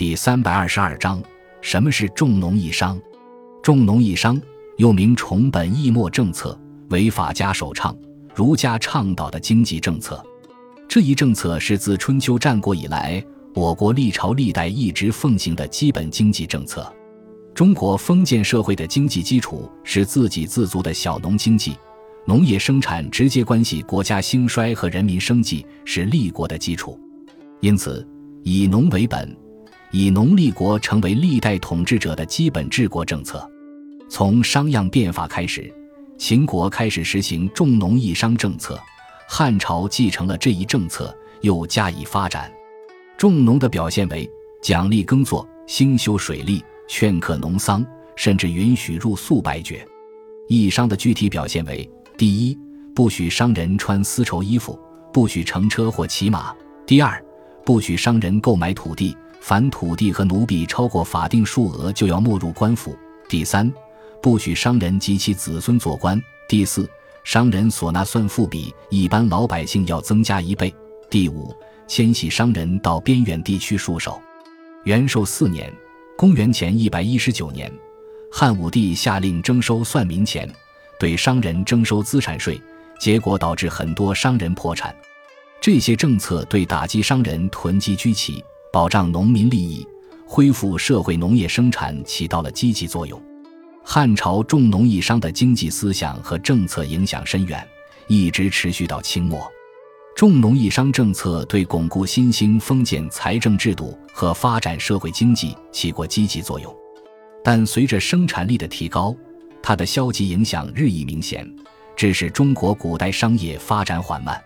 第三百二十二章：什么是重农抑商？重农抑商又名重本抑末政策，为法家首倡、儒家倡导的经济政策。这一政策是自春秋战国以来，我国历朝历代一直奉行的基本经济政策。中国封建社会的经济基础是自给自足的小农经济，农业生产直接关系国家兴衰和人民生计，是立国的基础。因此，以农为本。以农立国成为历代统治者的基本治国政策。从商鞅变法开始，秦国开始实行重农抑商政策，汉朝继承了这一政策，又加以发展。重农的表现为奖励耕作、兴修水利、劝课农桑，甚至允许入粟白爵；抑商的具体表现为：第一，不许商人穿丝绸衣服，不许乘车或骑马；第二，不许商人购买土地。凡土地和奴婢超过法定数额，就要没入官府。第三，不许商人及其子孙做官。第四，商人所纳算赋比一般老百姓要增加一倍。第五，迁徙商人到边远地区戍守。元寿四年（公元前一百一十九年），汉武帝下令征收算民钱，对商人征收资产税，结果导致很多商人破产。这些政策对打击商人囤积居奇。保障农民利益、恢复社会农业生产起到了积极作用。汉朝重农抑商的经济思想和政策影响深远，一直持续到清末。重农抑商政策对巩固新兴封建财政制度和发展社会经济起过积极作用，但随着生产力的提高，它的消极影响日益明显，致使中国古代商业发展缓慢。